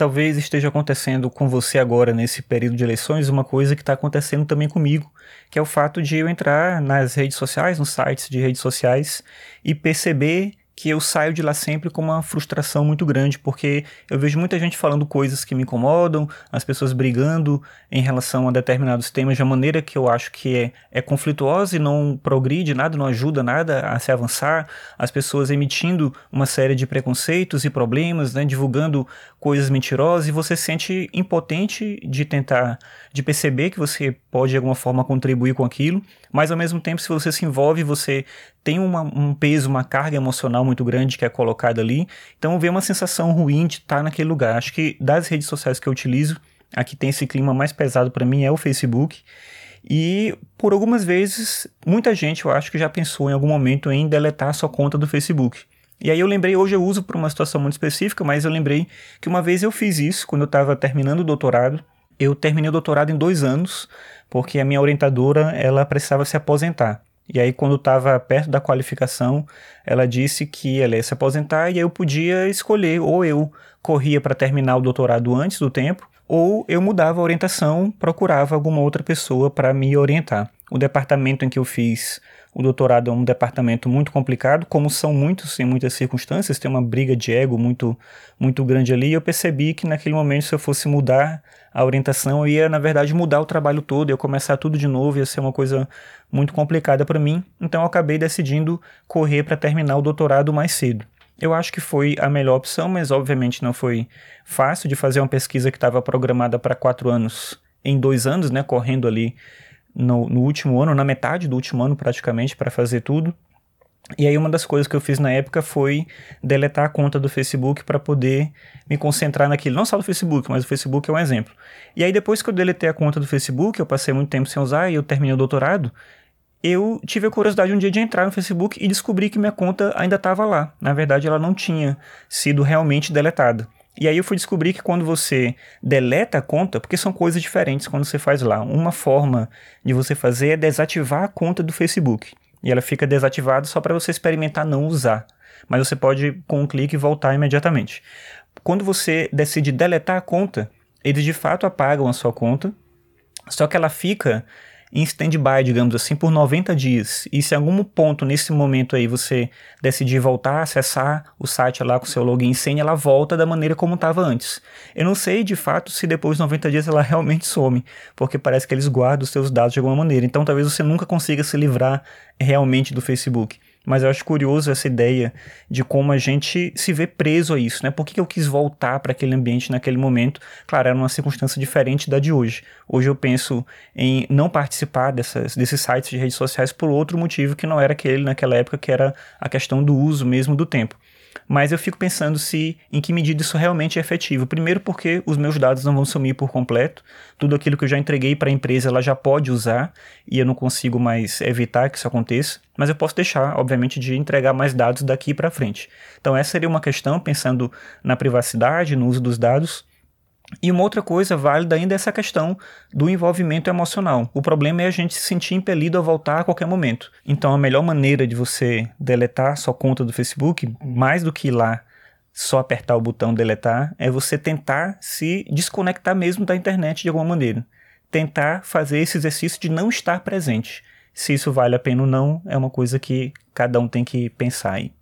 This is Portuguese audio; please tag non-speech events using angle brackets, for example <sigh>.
talvez esteja acontecendo com você agora nesse período de eleições uma coisa que está acontecendo também comigo, que é o fato de eu entrar nas redes sociais, nos sites de redes sociais e perceber que eu saio de lá sempre com uma frustração muito grande, porque eu vejo muita gente falando coisas que me incomodam, as pessoas brigando em relação a determinados temas de uma maneira que eu acho que é, é conflituosa e não progride nada, não ajuda nada a se avançar, as pessoas emitindo uma série de preconceitos e problemas, né, divulgando coisas mentirosas e você se sente impotente de tentar, de perceber que você pode de alguma forma contribuir com aquilo, mas ao mesmo tempo se você se envolve, você tem uma, um peso, uma carga emocional muito grande que é colocada ali. Então vem uma sensação ruim de estar naquele lugar. Acho que das redes sociais que eu utilizo, a que tem esse clima mais pesado para mim é o Facebook. E por algumas vezes, muita gente eu acho que já pensou em algum momento em deletar sua conta do Facebook. E aí eu lembrei, hoje eu uso por uma situação muito específica, mas eu lembrei que uma vez eu fiz isso quando eu estava terminando o doutorado. Eu terminei o doutorado em dois anos, porque a minha orientadora ela precisava se aposentar. E aí, quando estava perto da qualificação, ela disse que ela ia se aposentar e eu podia escolher, ou eu corria para terminar o doutorado antes do tempo, ou eu mudava a orientação, procurava alguma outra pessoa para me orientar. O departamento em que eu fiz o doutorado é um departamento muito complicado, como são muitos em muitas circunstâncias, tem uma briga de ego muito, muito grande ali. E eu percebi que naquele momento, se eu fosse mudar a orientação, eu ia, na verdade, mudar o trabalho todo, ia começar tudo de novo, ia ser uma coisa muito complicada para mim. Então eu acabei decidindo correr para terminar o doutorado mais cedo. Eu acho que foi a melhor opção, mas obviamente não foi fácil de fazer uma pesquisa que estava programada para quatro anos em dois anos, né, correndo ali no, no último ano, na metade do último ano praticamente, para fazer tudo. E aí uma das coisas que eu fiz na época foi deletar a conta do Facebook para poder me concentrar naquilo, não só do Facebook, mas o Facebook é um exemplo. E aí depois que eu deletei a conta do Facebook, eu passei muito tempo sem usar e eu terminei o doutorado, eu tive a curiosidade um dia de entrar no Facebook e descobri que minha conta ainda estava lá. Na verdade, ela não tinha sido realmente deletada. E aí eu fui descobrir que quando você deleta a conta, porque são coisas diferentes quando você faz lá. Uma forma de você fazer é desativar a conta do Facebook. E ela fica desativada só para você experimentar não usar. Mas você pode, com um clique, voltar imediatamente. Quando você decide deletar a conta, eles de fato apagam a sua conta, só que ela fica em stand-by, digamos assim, por 90 dias. E se em algum ponto nesse momento aí você decidir voltar a acessar o site lá com seu login e senha, ela volta da maneira como estava antes. Eu não sei de fato se depois de 90 dias ela <laughs> realmente some, porque parece que eles guardam os seus dados de alguma maneira. Então talvez você nunca consiga se livrar realmente do Facebook. Mas eu acho curioso essa ideia de como a gente se vê preso a isso, né? Por que, eu quis voltar para aquele ambiente naquele momento? Claro, era uma circunstância diferente da de hoje. Hoje eu penso em não participar dessas, desses sites de redes sociais por outro motivo que não era aquele naquela época, que era a questão do uso mesmo do tempo mas eu fico pensando se em que medida isso realmente é efetivo. Primeiro porque os meus dados não vão sumir por completo, tudo aquilo que eu já entreguei para a empresa ela já pode usar e eu não consigo mais evitar que isso aconteça, mas eu posso deixar, obviamente, de entregar mais dados daqui para frente. Então essa seria uma questão pensando na privacidade, no uso dos dados, e uma outra coisa válida ainda é essa questão do envolvimento emocional. O problema é a gente se sentir impelido a voltar a qualquer momento. Então, a melhor maneira de você deletar sua conta do Facebook, mais do que ir lá só apertar o botão deletar, é você tentar se desconectar mesmo da internet de alguma maneira. Tentar fazer esse exercício de não estar presente. Se isso vale a pena ou não, é uma coisa que cada um tem que pensar aí.